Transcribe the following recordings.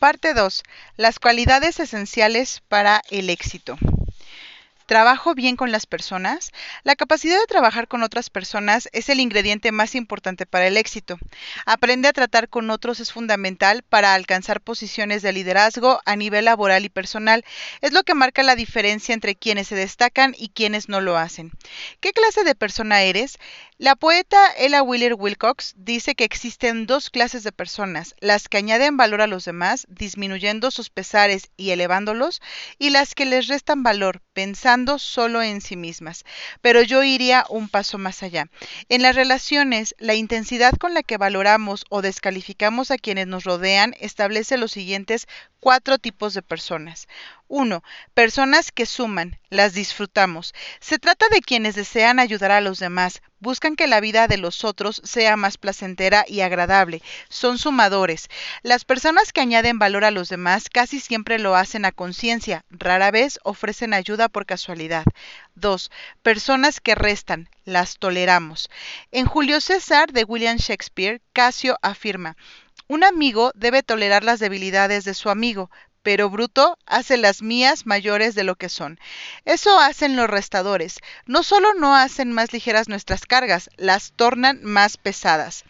Parte 2. Las cualidades esenciales para el éxito. ¿Trabajo bien con las personas? La capacidad de trabajar con otras personas es el ingrediente más importante para el éxito. Aprende a tratar con otros es fundamental para alcanzar posiciones de liderazgo a nivel laboral y personal. Es lo que marca la diferencia entre quienes se destacan y quienes no lo hacen. ¿Qué clase de persona eres? La poeta Ella Wheeler Wilcox dice que existen dos clases de personas, las que añaden valor a los demás, disminuyendo sus pesares y elevándolos, y las que les restan valor, pensando solo en sí mismas. Pero yo iría un paso más allá. En las relaciones, la intensidad con la que valoramos o descalificamos a quienes nos rodean establece los siguientes cuatro tipos de personas. 1. Personas que suman, las disfrutamos. Se trata de quienes desean ayudar a los demás, buscan que la vida de los otros sea más placentera y agradable, son sumadores. Las personas que añaden valor a los demás casi siempre lo hacen a conciencia, rara vez ofrecen ayuda por casualidad. 2. Personas que restan, las toleramos. En Julio César de William Shakespeare, Casio afirma, un amigo debe tolerar las debilidades de su amigo, pero Bruto hace las mías mayores de lo que son. Eso hacen los restadores. No solo no hacen más ligeras nuestras cargas, las tornan más pesadas.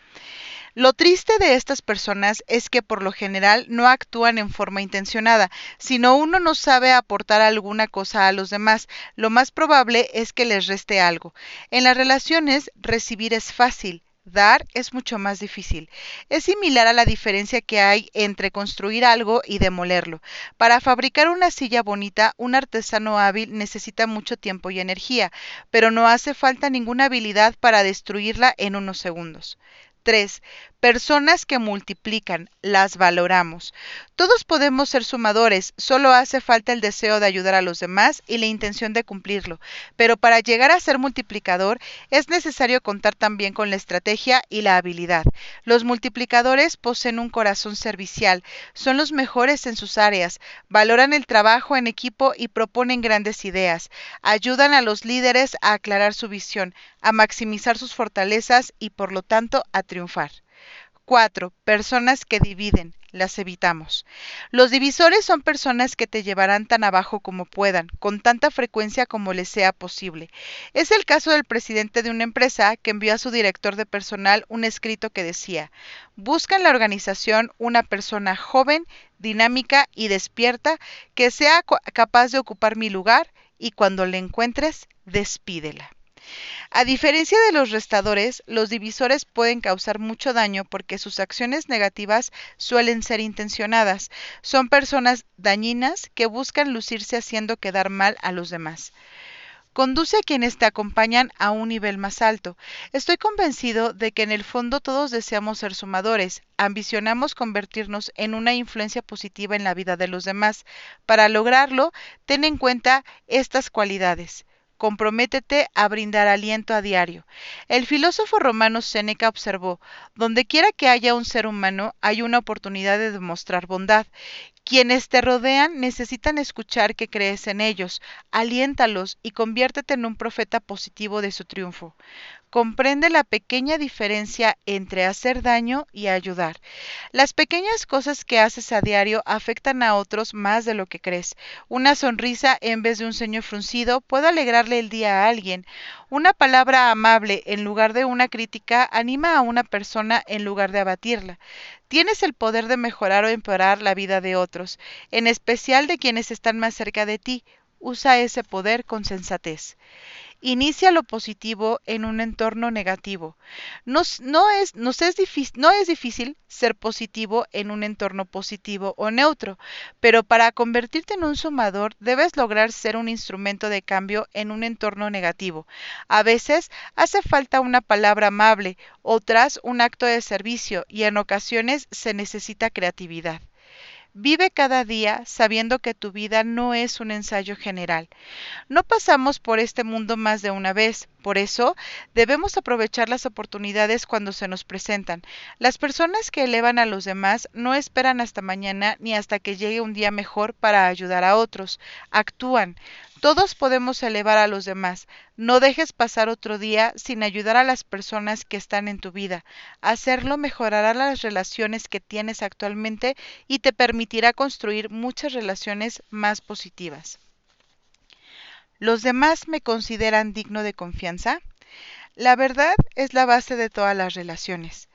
Lo triste de estas personas es que por lo general no actúan en forma intencionada, sino uno no sabe aportar alguna cosa a los demás. Lo más probable es que les reste algo. En las relaciones recibir es fácil, Dar es mucho más difícil. Es similar a la diferencia que hay entre construir algo y demolerlo. Para fabricar una silla bonita, un artesano hábil necesita mucho tiempo y energía, pero no hace falta ninguna habilidad para destruirla en unos segundos. 3. Personas que multiplican, las valoramos. Todos podemos ser sumadores, solo hace falta el deseo de ayudar a los demás y la intención de cumplirlo. Pero para llegar a ser multiplicador es necesario contar también con la estrategia y la habilidad. Los multiplicadores poseen un corazón servicial, son los mejores en sus áreas, valoran el trabajo en equipo y proponen grandes ideas. Ayudan a los líderes a aclarar su visión, a maximizar sus fortalezas y por lo tanto a triunfar. 4. Personas que dividen. Las evitamos. Los divisores son personas que te llevarán tan abajo como puedan, con tanta frecuencia como les sea posible. Es el caso del presidente de una empresa que envió a su director de personal un escrito que decía, busca en la organización una persona joven, dinámica y despierta que sea capaz de ocupar mi lugar y cuando le encuentres, despídela. A diferencia de los restadores, los divisores pueden causar mucho daño porque sus acciones negativas suelen ser intencionadas. Son personas dañinas que buscan lucirse haciendo quedar mal a los demás. Conduce a quienes te acompañan a un nivel más alto. Estoy convencido de que en el fondo todos deseamos ser sumadores, ambicionamos convertirnos en una influencia positiva en la vida de los demás. Para lograrlo, ten en cuenta estas cualidades comprométete a brindar aliento a diario. El filósofo romano Séneca observó, donde quiera que haya un ser humano, hay una oportunidad de demostrar bondad. Quienes te rodean necesitan escuchar que crees en ellos, aliéntalos y conviértete en un profeta positivo de su triunfo comprende la pequeña diferencia entre hacer daño y ayudar. Las pequeñas cosas que haces a diario afectan a otros más de lo que crees. Una sonrisa en vez de un ceño fruncido puede alegrarle el día a alguien. Una palabra amable en lugar de una crítica anima a una persona en lugar de abatirla. Tienes el poder de mejorar o empeorar la vida de otros, en especial de quienes están más cerca de ti. Usa ese poder con sensatez. Inicia lo positivo en un entorno negativo. no, es, difícil ser positivo en un entorno positivo o neutro, pero para convertirte en un sumador debes lograr ser un instrumento de cambio en un entorno negativo. A veces hace falta una palabra amable, otras un acto de servicio y en ocasiones se necesita creatividad. Vive cada día sabiendo que tu vida no es un ensayo general. No pasamos por este mundo más de una vez, Por eso, debemos aprovechar las oportunidades cuando se nos presentan. Las personas que elevan a los demás no esperan hasta mañana ni hasta que llegue un día mejor para ayudar a otros. Actúan. Todos podemos elevar a los demás. No dejes pasar otro día sin ayudar a las personas que están en tu vida. Hacerlo mejorará las relaciones que tienes actualmente y te permitirá construir muchas relaciones más positivas. ¿Los demás me consideran digno de confianza? La verdad es la base de todas las relaciones.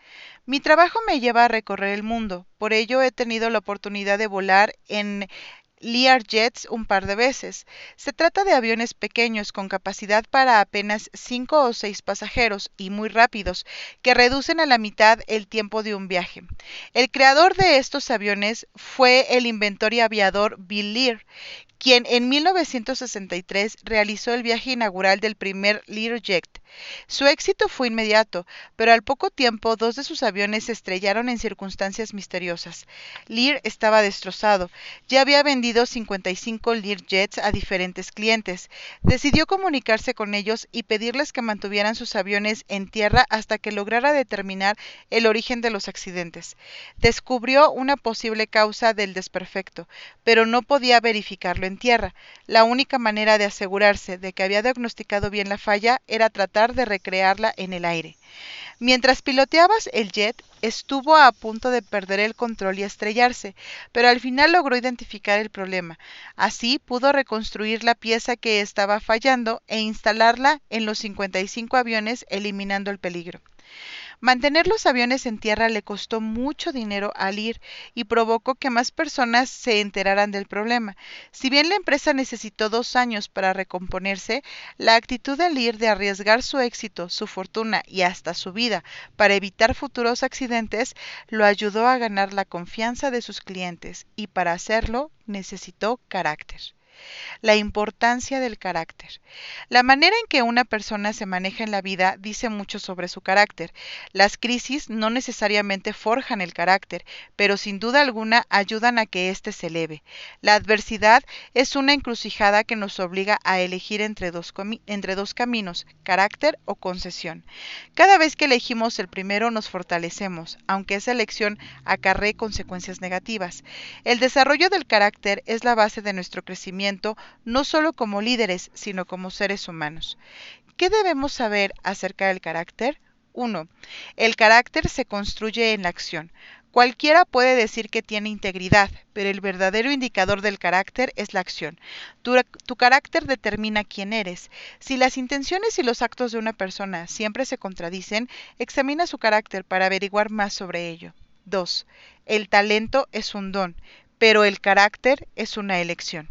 Mi trabajo me lleva a recorrer el mundo, por ello he tenido la oportunidad de volar en Lear Jets un par de veces. Se trata de aviones pequeños con capacidad para apenas cinco o seis pasajeros y muy rápidos, que reducen a la mitad el tiempo de un viaje. El creador de estos aviones fue el inventor y aviador Bill Lear, quien en 1963 realizó el viaje inaugural del primer Learjet. Su éxito fue inmediato, pero al poco tiempo dos de sus aviones se estrellaron en circunstancias misteriosas. Lear estaba destrozado. Ya había vendido 55 Learjets a diferentes clientes. Decidió comunicarse con ellos y pedirles que mantuvieran sus aviones en tierra hasta que lograra determinar el origen de los accidentes. Descubrió una posible causa del desperfecto, pero no podía verificarlo tierra. La única manera de asegurarse de que había diagnosticado bien la falla era tratar de recrearla en el aire. Mientras piloteabas el jet, estuvo a punto de perder el control y estrellarse, pero al final logró identificar el problema. Así pudo reconstruir la pieza que estaba fallando e instalarla en los 55 aviones, eliminando el peligro. Mantener los aviones en tierra le costó mucho dinero al IR y provocó que más personas se enteraran del problema. Si bien la empresa necesitó dos años para recomponerse, la actitud del IR de arriesgar su éxito, su fortuna y hasta su vida para evitar futuros accidentes lo ayudó a ganar la confianza de sus clientes y para hacerlo necesitó carácter. La importancia del carácter. La manera en que una persona se maneja en la vida dice mucho sobre su carácter. Las crisis no necesariamente forjan el carácter, pero sin duda alguna ayudan a que éste se eleve. La adversidad es una encrucijada que nos obliga a elegir entre dos, entre dos caminos, carácter o concesión. Cada vez que elegimos el primero nos fortalecemos, aunque esa elección acarree consecuencias negativas. El desarrollo del carácter es la base de nuestro crecimiento no solo como líderes, sino como seres humanos. ¿Qué debemos saber acerca del carácter? 1. El carácter se construye en la acción. Cualquiera puede decir que tiene integridad, pero el verdadero indicador del carácter es la acción. Tu, tu, carácter determina quién eres. Si las intenciones y los actos de una persona siempre se contradicen, examina su carácter para averiguar más sobre ello. 2. El talento es un don, pero el carácter es una elección.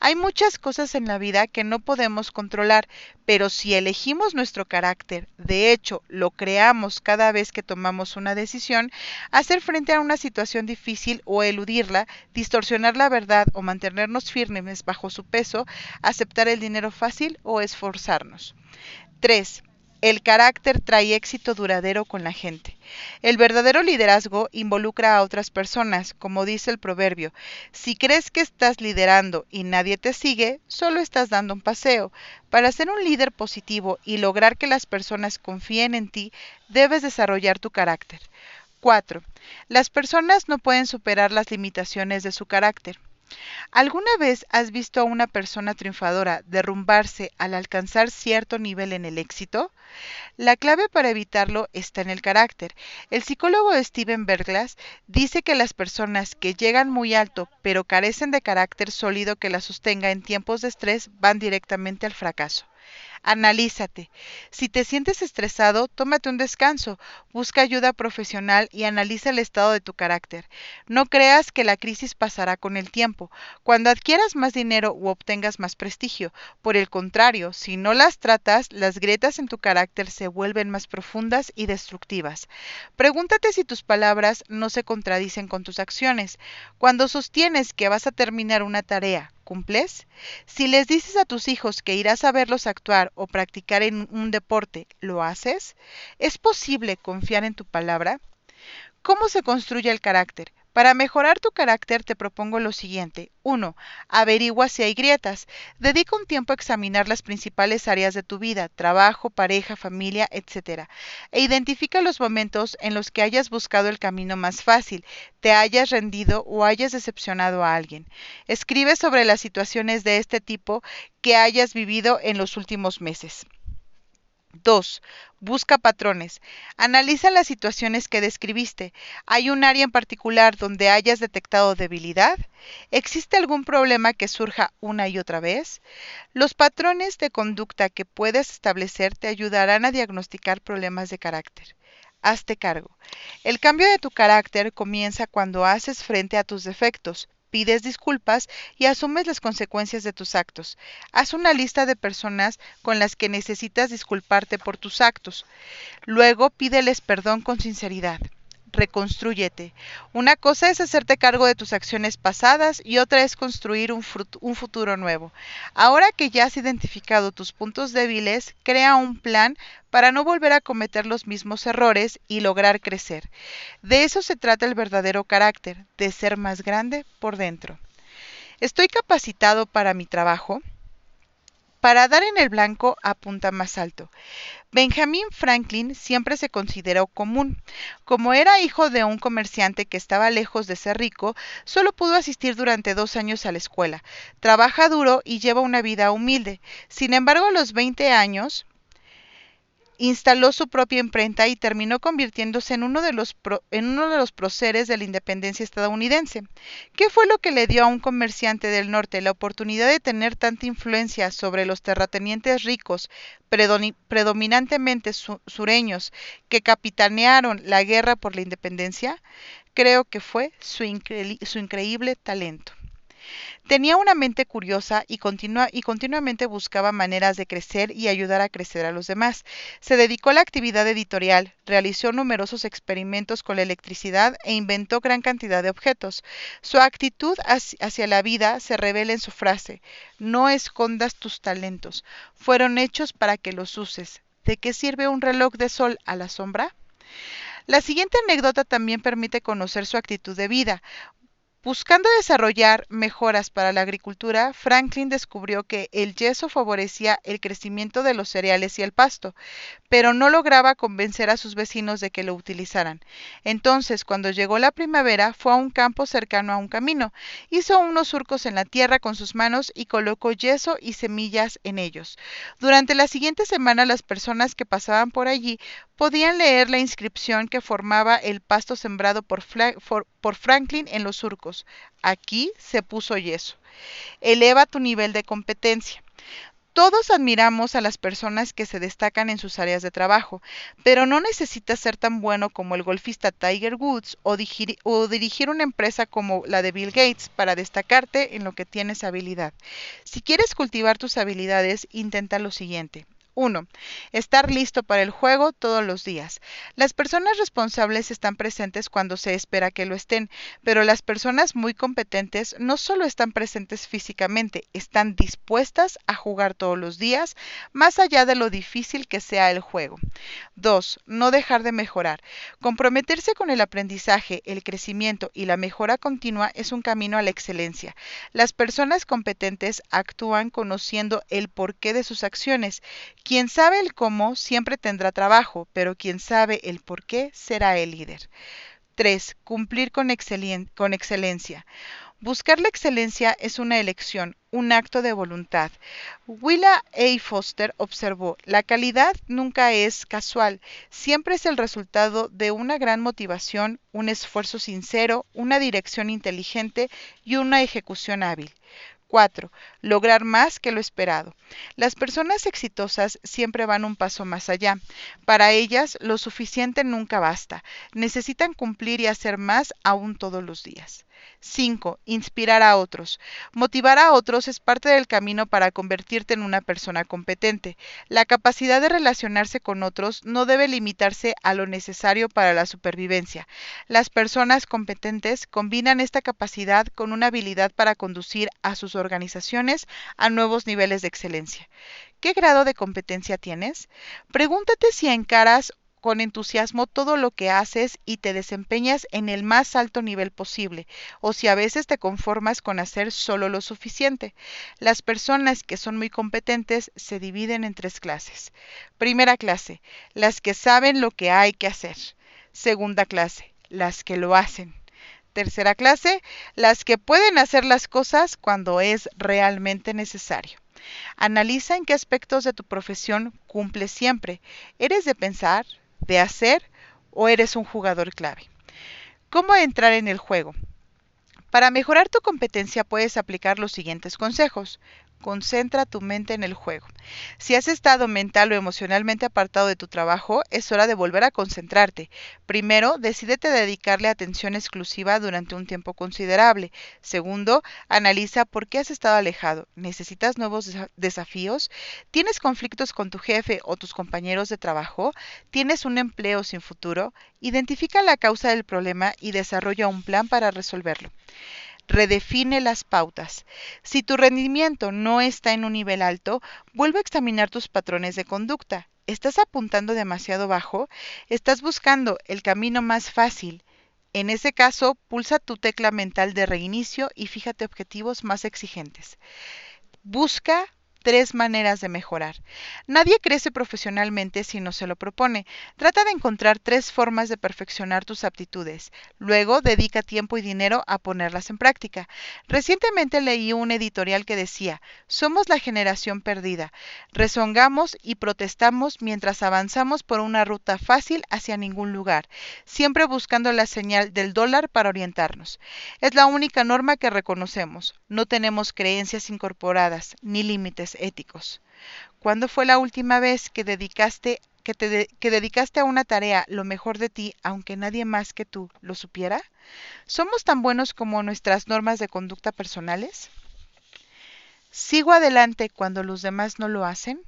Hay muchas cosas en la vida que no podemos controlar, pero si elegimos nuestro carácter, de hecho lo creamos cada vez que tomamos una decisión, hacer frente a una situación difícil o eludirla, distorsionar la verdad o mantenernos firmes bajo su peso, aceptar el dinero fácil o esforzarnos. 3. El carácter trae éxito duradero con la gente. El verdadero liderazgo involucra a otras personas, como dice el proverbio. Si crees que estás liderando y nadie te sigue, solo estás dando un paseo. Para ser un líder positivo y lograr que las personas confíen en ti, debes desarrollar tu carácter. 4. Las personas no pueden superar las limitaciones de su carácter. ¿Alguna vez has visto a una persona triunfadora derrumbarse al alcanzar cierto nivel en el éxito? La clave para evitarlo está en el carácter. El psicólogo Steven Berglas dice que las personas que llegan muy alto pero carecen de carácter sólido que la sostenga en tiempos de estrés van directamente al fracaso. Analízate. Si te sientes estresado, tómate un descanso, busca ayuda profesional y analiza el estado de tu carácter. No creas que la crisis pasará con el tiempo, cuando adquieras más dinero u obtengas más prestigio. Por el contrario, si no las tratas, las grietas en tu carácter se vuelven más profundas y destructivas. Pregúntate si tus palabras no se contradicen con tus acciones. Cuando sostienes que vas a terminar una tarea, ¿Cumples? Si les dices a tus hijos que irás a verlos actuar o practicar en un deporte, ¿lo haces? ¿Es posible confiar en tu palabra? ¿Cómo se construye el carácter? Para mejorar tu carácter te propongo lo siguiente. 1. Averigua si hay grietas. Dedica un tiempo a examinar las principales áreas de tu vida, trabajo, pareja, familia, etc. E identifica los momentos en los que hayas buscado el camino más fácil, te hayas rendido o hayas decepcionado a alguien. Escribe sobre las situaciones de este tipo que hayas vivido en los últimos meses. 2. Busca patrones. Analiza las situaciones que describiste. ¿Hay un área en particular donde hayas detectado debilidad? ¿Existe algún problema que surja una y otra vez? Los patrones de conducta que puedes establecer te ayudarán a diagnosticar problemas de carácter. Hazte cargo. El cambio de tu carácter comienza cuando haces frente a tus defectos, pides disculpas y asumes las consecuencias de tus actos. Haz una lista de personas con las que necesitas disculparte por tus actos. Luego pídeles perdón con sinceridad reconstrúyete. Una cosa es hacerte cargo de tus acciones pasadas y otra es construir un, un, futuro nuevo. Ahora que ya has identificado tus puntos débiles, crea un plan para no volver a cometer los mismos errores y lograr crecer. De eso se trata el verdadero carácter, de ser más grande por dentro. ¿Estoy capacitado para mi trabajo? Para dar en el blanco apunta más alto. Benjamin Franklin siempre se consideró común. Como era hijo de un comerciante que estaba lejos de ser rico, solo pudo asistir durante dos años a la escuela. Trabaja duro y lleva una vida humilde. Sin embargo, a los 20 años, instaló su propia imprenta y terminó convirtiéndose en uno de los, en uno de los próceres de la independencia estadounidense. ¿Qué fue lo que le dio a un comerciante del norte la oportunidad de tener tanta influencia sobre los terratenientes ricos, predominantemente sureños, que capitanearon la guerra por la independencia? Creo que fue su, su increíble talento. Tenía una mente curiosa y, continua, y continuamente buscaba maneras de crecer y ayudar a crecer a los demás. Se dedicó a la actividad editorial, realizó numerosos experimentos con la electricidad e inventó gran cantidad de objetos. Su actitud hacia la vida se revela en su frase, no escondas tus talentos, fueron hechos para que los uses. ¿De qué sirve un reloj de sol a la sombra? La siguiente anécdota también permite conocer su actitud de vida. Buscando desarrollar mejoras para la agricultura, Franklin descubrió que el yeso favorecía el crecimiento de los cereales y el pasto, pero no lograba convencer a sus vecinos de que lo utilizaran. Entonces, cuando llegó la primavera, fue a un campo cercano a un camino, hizo unos surcos en la tierra con sus manos y colocó yeso y semillas en ellos. Durante la siguiente semana, las personas que pasaban por allí podían leer la inscripción que formaba el pasto sembrado por, Franklin en los surcos. Aquí se puso yeso. Eleva tu nivel de competencia. Todos admiramos a las personas que se destacan en sus áreas de trabajo, pero no necesitas ser tan bueno como el golfista Tiger Woods o, dirigir una empresa como la de Bill Gates para destacarte en lo que tienes habilidad. Si quieres cultivar tus habilidades, intenta lo siguiente. 1. Estar listo para el juego todos los días. Las personas responsables están presentes cuando se espera que lo estén, pero las personas muy competentes no solo están presentes físicamente, están dispuestas a jugar todos los días, más allá de lo difícil que sea el juego. 2. No dejar de mejorar. Comprometerse con el aprendizaje, el crecimiento y la mejora continua es un camino a la excelencia. Las personas competentes actúan conociendo el porqué de sus acciones quien sabe el cómo siempre tendrá trabajo, pero quien sabe el por qué será el líder. 3. Cumplir con, con excelencia. Buscar la excelencia es una elección, un acto de voluntad. Willa A. Foster observó, la calidad nunca es casual, siempre es el resultado de una gran motivación, un esfuerzo sincero, una dirección inteligente y una ejecución hábil. 4. Lograr más que lo esperado. Las personas exitosas siempre van un paso más allá. Para ellas, lo suficiente nunca basta. Necesitan cumplir y hacer más aún todos los días. 5. Inspirar a otros. Motivar a otros es parte del camino para convertirte en una persona competente. La capacidad de relacionarse con otros no debe limitarse a lo necesario para la supervivencia. Las personas competentes combinan esta capacidad con una habilidad para conducir a sus organizaciones a nuevos niveles de excelencia. ¿Qué grado de competencia tienes? Pregúntate si encaras con entusiasmo todo lo que haces y te desempeñas en el más alto nivel posible, o si a veces te conformas con hacer solo lo suficiente. Las personas que son muy competentes se dividen en tres clases. Primera clase, las que saben lo que hay que hacer. Segunda clase, las que lo hacen. Tercera clase, las que pueden hacer las cosas cuando es realmente necesario. Analiza en qué aspectos de tu profesión cumples siempre. ¿Eres de pensar, de hacer o eres un jugador clave? ¿Cómo entrar en el juego? Para mejorar tu competencia puedes aplicar los siguientes consejos. Concentra tu mente en el juego. Si has estado mental o emocionalmente apartado de tu trabajo, es hora de volver a concentrarte. Primero, decídete dedicarle atención exclusiva durante un tiempo considerable. Segundo, analiza por qué has estado alejado. ¿Necesitas nuevos desafíos? ¿Tienes conflictos con tu jefe o tus compañeros de trabajo? ¿Tienes un empleo sin futuro? Identifica la causa del problema y desarrolla un plan para resolverlo redefine las pautas. Si tu rendimiento no está en un nivel alto, vuelve a examinar tus patrones de conducta. ¿Estás apuntando demasiado bajo? ¿Estás buscando el camino más fácil? En ese caso, pulsa tu tecla mental de reinicio y fíjate objetivos más exigentes. Busca tres maneras de mejorar. Nadie crece profesionalmente si no se lo propone. Trata de encontrar tres formas de perfeccionar tus aptitudes. Luego, dedica tiempo y dinero a ponerlas en práctica. Recientemente leí un editorial que decía, somos la generación perdida. Rezongamos y protestamos mientras avanzamos por una ruta fácil hacia ningún lugar, siempre buscando la señal del dólar para orientarnos. Es la única norma que reconocemos. No tenemos creencias incorporadas ni límites éticos. ¿Cuándo fue la última vez que dedicaste que, te que dedicaste a una tarea lo mejor de ti, aunque nadie más que tú lo supiera? ¿Somos tan buenos como nuestras normas de conducta personales? ¿Sigo adelante cuando los demás no lo hacen?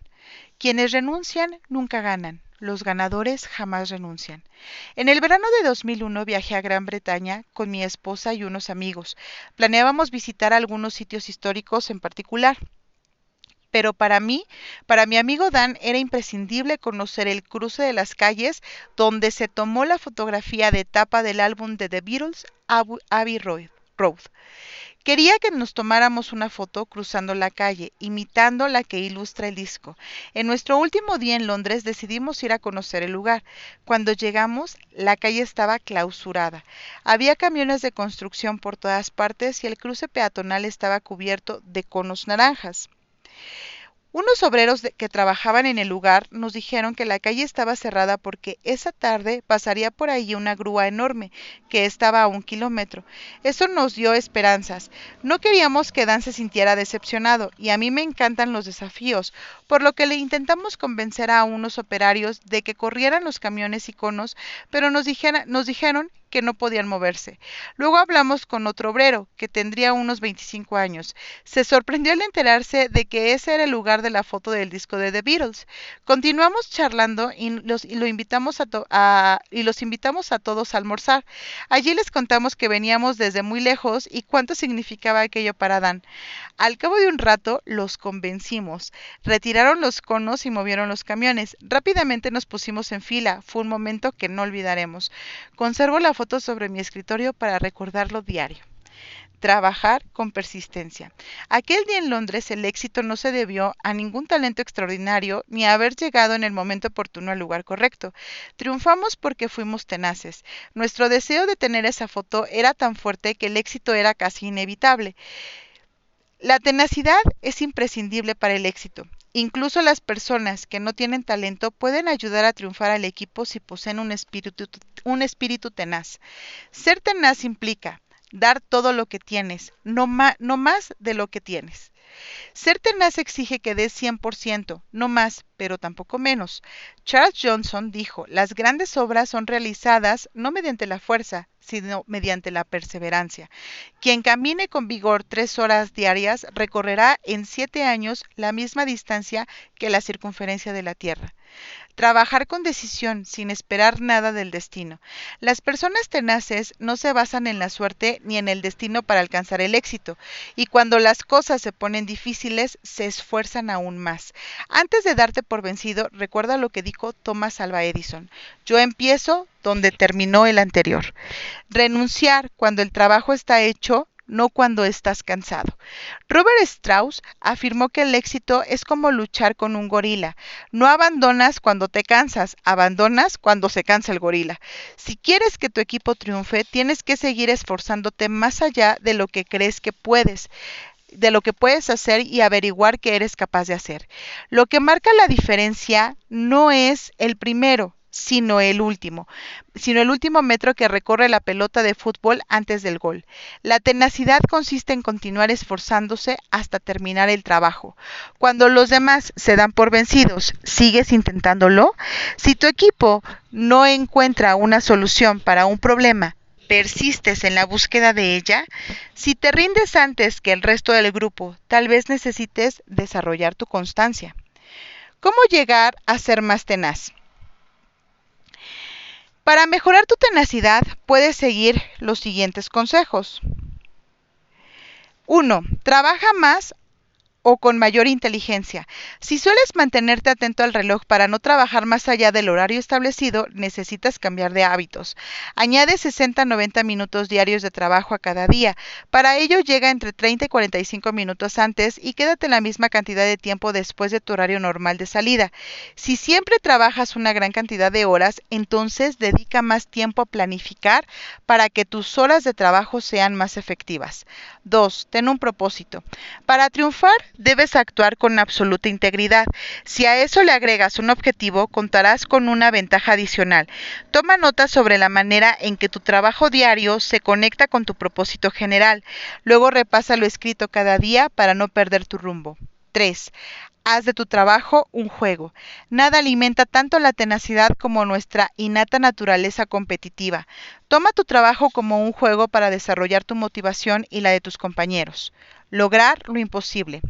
Quienes renuncian nunca ganan. Los ganadores jamás renuncian. En el verano de 2001 viajé a Gran Bretaña con mi esposa y unos amigos. Planeábamos visitar algunos sitios históricos en particular pero para mí, para mi amigo Dan, era imprescindible conocer el cruce de las calles donde se tomó la fotografía de tapa del álbum de The Beatles, Abbey Road. Quería que nos tomáramos una foto cruzando la calle, imitando la que ilustra el disco. En nuestro último día en Londres decidimos ir a conocer el lugar. Cuando llegamos, la calle estaba clausurada. Había camiones de construcción por todas partes y el cruce peatonal estaba cubierto de conos naranjas. Unos obreros que trabajaban en el lugar nos dijeron que la calle estaba cerrada porque esa tarde pasaría por ahí una grúa enorme que estaba a un kilómetro. Eso nos dio esperanzas. No queríamos que Dan se sintiera decepcionado y a mí me encantan los desafíos, por lo que le intentamos convencer a unos operarios de que corrieran los camiones y conos, pero nos, nos dijeron que no podían moverse. Luego hablamos con otro obrero, que tendría unos 25 años. Se sorprendió al enterarse de que ese era el lugar de la foto del disco de The Beatles. Continuamos charlando y los, lo invitamos a, y los invitamos a todos a almorzar. Allí les contamos que veníamos desde muy lejos y cuánto significaba aquello para Dan. Al cabo de un rato los convencimos. Retiraron los conos y movieron los camiones. Rápidamente nos pusimos en fila. Fue un momento que no olvidaremos. Conservo la foto sobre mi escritorio para recordarlo diario. Trabajar con persistencia. Aquel día en Londres el éxito no se debió a ningún talento extraordinario ni a haber llegado en el momento oportuno al lugar correcto. Triunfamos porque fuimos tenaces. Nuestro deseo de tener esa foto era tan fuerte que el éxito era casi inevitable. La tenacidad es imprescindible para el éxito. Incluso las personas que no tienen talento pueden ayudar a triunfar al equipo si poseen un espíritu, un espíritu tenaz. Ser tenaz implica dar todo lo que tienes, no, no más de lo que tienes. Ser tenaz exige que des 100%, no más, pero tampoco menos. Charles Johnson dijo, las grandes obras son realizadas no mediante la fuerza, sino mediante la perseverancia. Quien camine con vigor tres horas diarias recorrerá en siete años la misma distancia que la circunferencia de la Tierra. Trabajar con decisión, sin esperar nada del destino. Las personas tenaces no se basan en la suerte ni en el destino para alcanzar el éxito, y cuando las cosas se ponen difíciles, se esfuerzan aún más. Antes de darte por vencido, recuerda lo que dijo Thomas Alva Edison. Yo empiezo donde terminó el anterior. Renunciar cuando el trabajo está hecho no cuando estás cansado. Robert Strauss afirmó que el éxito es como luchar con un gorila. No abandonas cuando te cansas, abandonas cuando se cansa el gorila. Si quieres que tu equipo triunfe, tienes que seguir esforzándote más allá de lo que crees que puedes de lo que puedes hacer y averiguar qué eres capaz de hacer. Lo que marca la diferencia no es el primero, sino el último, sino el último metro que recorre la pelota de fútbol antes del gol. La tenacidad consiste en continuar esforzándose hasta terminar el trabajo. Cuando los demás se dan por vencidos, ¿sigues intentándolo? Si tu equipo no encuentra una solución para un problema, persistes en la búsqueda de ella, si te rindes antes que el resto del grupo, tal vez necesites desarrollar tu constancia. ¿Cómo llegar a ser más tenaz? Para mejorar tu tenacidad, puedes seguir los siguientes consejos. 1. Trabaja más o con mayor inteligencia. Si sueles mantenerte atento al reloj para no trabajar más allá del horario establecido, necesitas cambiar de hábitos. Añade 60-90 minutos diarios de trabajo a cada día. Para ello llega entre 30 y 45 minutos antes y quédate la misma cantidad de tiempo después de tu horario normal de salida. Si siempre trabajas una gran cantidad de horas, entonces dedica más tiempo a planificar para que tus horas de trabajo sean más efectivas. 2. Ten un propósito. Para triunfar, debes actuar con absoluta integridad. Si a eso le agregas un objetivo, contarás con una ventaja adicional. Toma nota sobre la manera en que tu trabajo diario se conecta con tu propósito general. Luego repasa lo escrito cada día para no perder tu rumbo. 3. Haz de tu trabajo un juego. Nada alimenta tanto la tenacidad como nuestra innata naturaleza competitiva. Toma tu trabajo como un juego para desarrollar tu motivación y la de tus compañeros. Lograr lo imposible.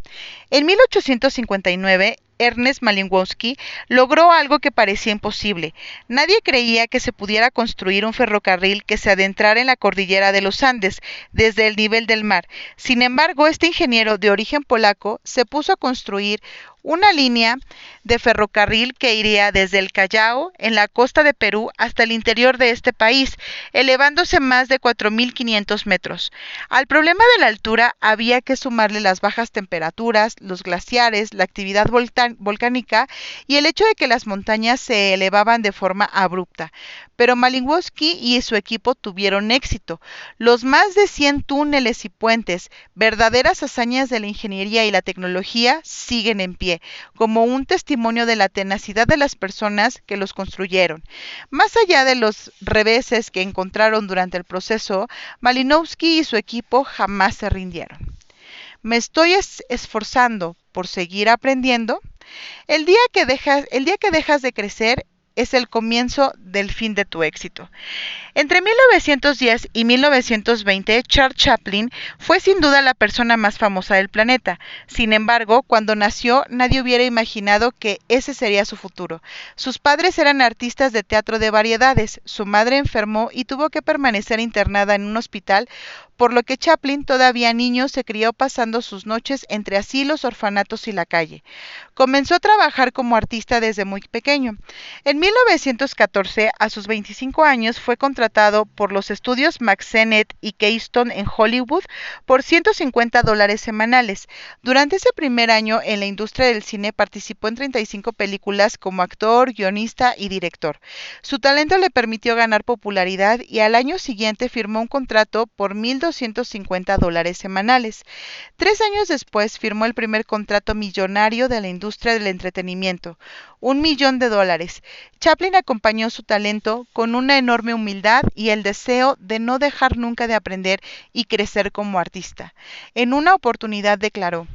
En 1859, Ernest Malinowski logró algo que parecía imposible. Nadie creía que se pudiera construir un ferrocarril que se adentrara en la cordillera de los Andes desde el nivel del mar. Sin embargo, este ingeniero de origen polaco se puso a construir una línea de ferrocarril que iría desde el Callao, en la costa de Perú, hasta el interior de este país, elevándose más de 4.500 metros. Al problema de la altura había que sumarle las bajas temperaturas, los glaciares, la actividad volcánica y el hecho de que las montañas se elevaban de forma abrupta. Pero Malinowski y su equipo tuvieron éxito. Los más de 100 túneles y puentes, verdaderas hazañas de la ingeniería y la tecnología, siguen en pie, como un testimonio de la tenacidad de las personas que los construyeron. Más allá de los reveses que encontraron durante el proceso, Malinowski y su equipo jamás se rindieron. Me estoy esforzando por seguir aprendiendo. El día que dejas, el día que dejas de crecer es el comienzo del fin de tu éxito. Entre 1910 y 1920, Charles Chaplin fue sin duda la persona más famosa del planeta. Sin embargo, cuando nació, nadie hubiera imaginado que ese sería su futuro. Sus padres eran artistas de teatro de variedades, su madre enfermó y tuvo que permanecer internada en un hospital por lo que Chaplin, todavía niño, se crió pasando sus noches entre asilos, orfanatos y la calle. Comenzó a trabajar como artista desde muy pequeño. En 1914, a sus 25 años, fue contratado por los estudios Maxenet y Keystone en Hollywood por 150 dólares semanales. Durante ese primer año en la industria del cine participó en 35 películas como actor, guionista y director. Su talento le permitió ganar popularidad y al año siguiente firmó un contrato por 1.200 250 dólares semanales. Tres años después firmó el primer contrato millonario de la industria del entretenimiento, un millón de dólares. Chaplin acompañó su talento con una enorme humildad y el deseo de no dejar nunca de aprender y crecer como artista. En una oportunidad declaró,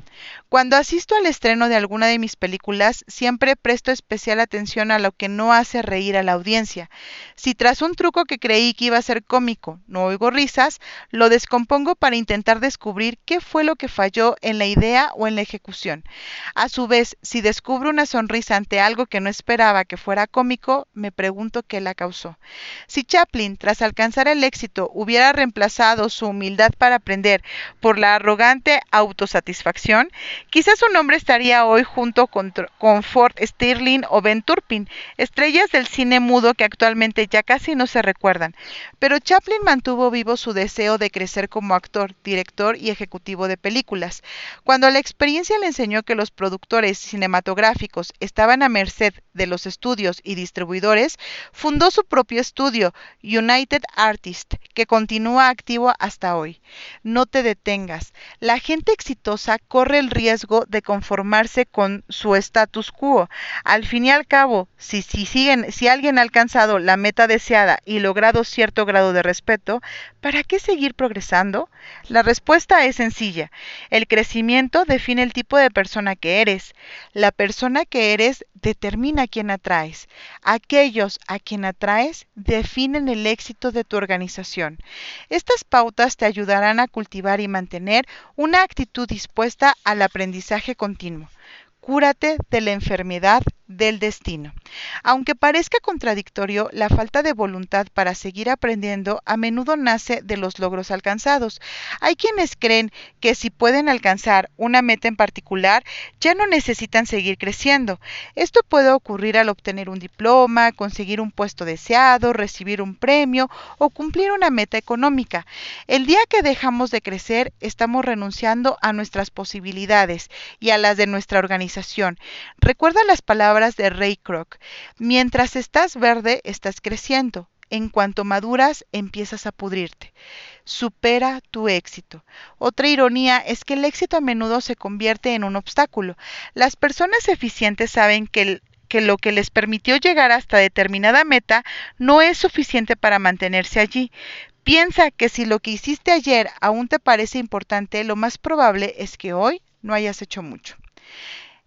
cuando asisto al estreno de alguna de mis películas, siempre presto especial atención a lo que no hace reír a la audiencia. Si tras un truco que creí que iba a ser cómico no oigo risas, lo descompongo para intentar descubrir qué fue lo que falló en la idea o en la ejecución. A su vez, si descubro una sonrisa ante algo que no esperaba que fuera cómico, me pregunto qué la causó. Si Chaplin, tras alcanzar el éxito, hubiera reemplazado su humildad para aprender por la arrogante autosatisfacción, quizás su nombre estaría hoy junto con, Ford Stirling o Ben Turpin, estrellas del cine mudo que actualmente ya casi no se recuerdan. Pero Chaplin mantuvo vivo su deseo de crecer como actor, director y ejecutivo de películas. Cuando la experiencia le enseñó que los productores cinematográficos estaban a merced de los estudios y distribuidores, fundó su propio estudio, United Artists, que continúa activo hasta hoy. No te detengas. La gente exitosa corre el riesgo de conformarse con su status quo. Al fin y al cabo, si, si, siguen, si alguien ha alcanzado la meta deseada y logrado cierto grado de respeto, ¿para qué seguir progresando? La respuesta es sencilla. El crecimiento define el tipo de persona que eres. La persona que eres determina a quién atraes. Aquellos a quien atraes definen el éxito de tu organización. Estas pautas te ayudarán a cultivar y mantener una actitud dispuesta al aprendizaje continuo. Cúrate de la enfermedad del destino. Aunque parezca contradictorio, la falta de voluntad para seguir aprendiendo a menudo nace de los logros alcanzados. Hay quienes creen que si pueden alcanzar una meta en particular, ya no necesitan seguir creciendo. Esto puede ocurrir al obtener un diploma, conseguir un puesto deseado, recibir un premio o cumplir una meta económica. El día que dejamos de crecer, estamos renunciando a nuestras posibilidades y a las de nuestra organización. Recuerda las palabras de Ray Kroc. Mientras estás verde, estás creciendo. En cuanto maduras, empiezas a pudrirte. Supera tu éxito. Otra ironía es que el éxito a menudo se convierte en un obstáculo. Las personas eficientes saben que que lo que les permitió llegar hasta determinada meta no es suficiente para mantenerse allí. Piensa que si lo que hiciste ayer aún te parece importante, lo más probable es que hoy no hayas hecho mucho.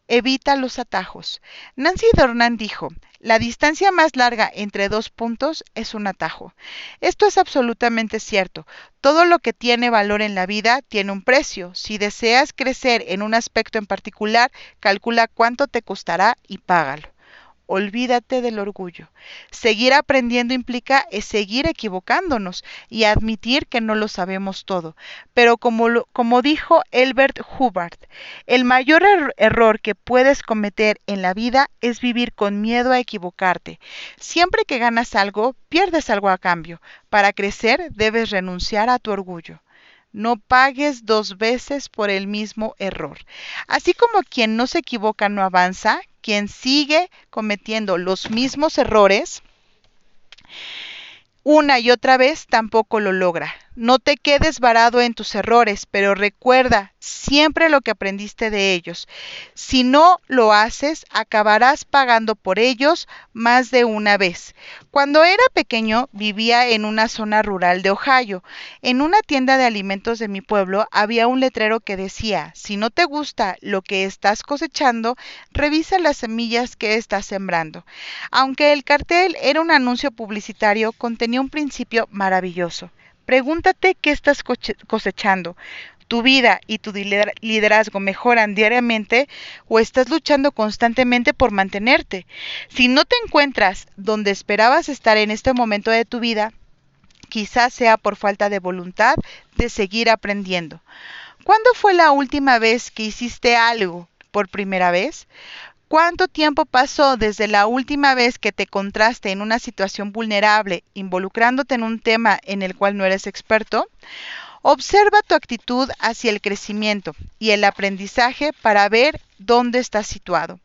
Evita los atajos. Nancy Dornan dijo, la distancia más larga entre dos puntos es un atajo. Esto es absolutamente cierto. Todo lo que tiene valor en la vida tiene un precio. Si deseas crecer en un aspecto en particular, calcula cuánto te costará y págalo olvídate del orgullo. Seguir aprendiendo implica seguir equivocándonos y admitir que no lo sabemos todo. Pero como, dijo Elbert Hubbard, el mayor er-, error que puedes cometer en la vida es vivir con miedo a equivocarte. Siempre que ganas algo, pierdes algo a cambio. Para crecer debes renunciar a tu orgullo no pagues dos veces por el mismo error. Así como quien no se equivoca no avanza, quien sigue cometiendo los mismos errores una y otra vez tampoco lo logra. No te quedes varado en tus errores, pero recuerda siempre lo que aprendiste de ellos. Si no lo haces, acabarás pagando por ellos más de una vez. Cuando era pequeño vivía en una zona rural de Ohio. En una tienda de alimentos de mi pueblo había un letrero que decía, si no te gusta lo que estás cosechando, revisa las semillas que estás sembrando. Aunque el cartel era un anuncio publicitario, contenía un principio maravilloso. Pregúntate qué estás cosechando. ¿Tu vida y tu liderazgo mejoran diariamente o estás luchando constantemente por mantenerte? Si no te encuentras donde esperabas estar en este momento de tu vida, quizás sea por falta de voluntad de seguir aprendiendo. ¿Cuándo fue la última vez que hiciste algo por primera vez? ¿Cuánto tiempo pasó desde la última vez que te encontraste en una situación vulnerable, involucrándote en un tema en el cual no eres experto? Observa tu actitud hacia el crecimiento y el aprendizaje para ver dónde estás situado.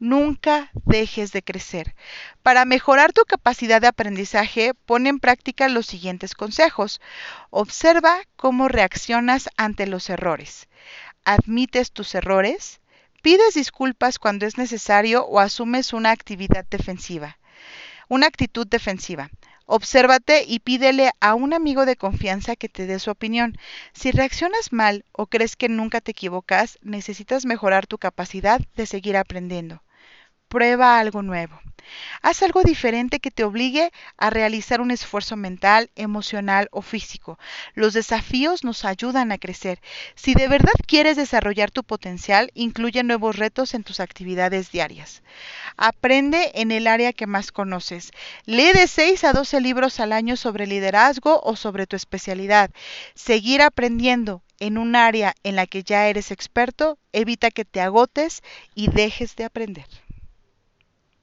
Nunca dejes de crecer. Para mejorar tu capacidad de aprendizaje, pon en práctica los siguientes consejos. Observa cómo reaccionas ante los errores. ¿Admites tus errores? Pides disculpas cuando es necesario o asumes una actividad defensiva, una actitud defensiva. Obsérvate y pídele a un amigo de confianza que te dé su opinión. Si reaccionas mal o crees que nunca te equivocas, necesitas mejorar tu capacidad de seguir aprendiendo. Prueba algo nuevo. Haz algo diferente que te obligue a realizar un esfuerzo mental, emocional o físico. Los desafíos nos ayudan a crecer. Si de verdad quieres desarrollar tu potencial, incluye nuevos retos en tus actividades diarias. Aprende en el área que más conoces. Lee de 6 a 12 libros al año sobre liderazgo o sobre tu especialidad. Seguir aprendiendo en un área en la que ya eres experto evita que te agotes y dejes de aprender.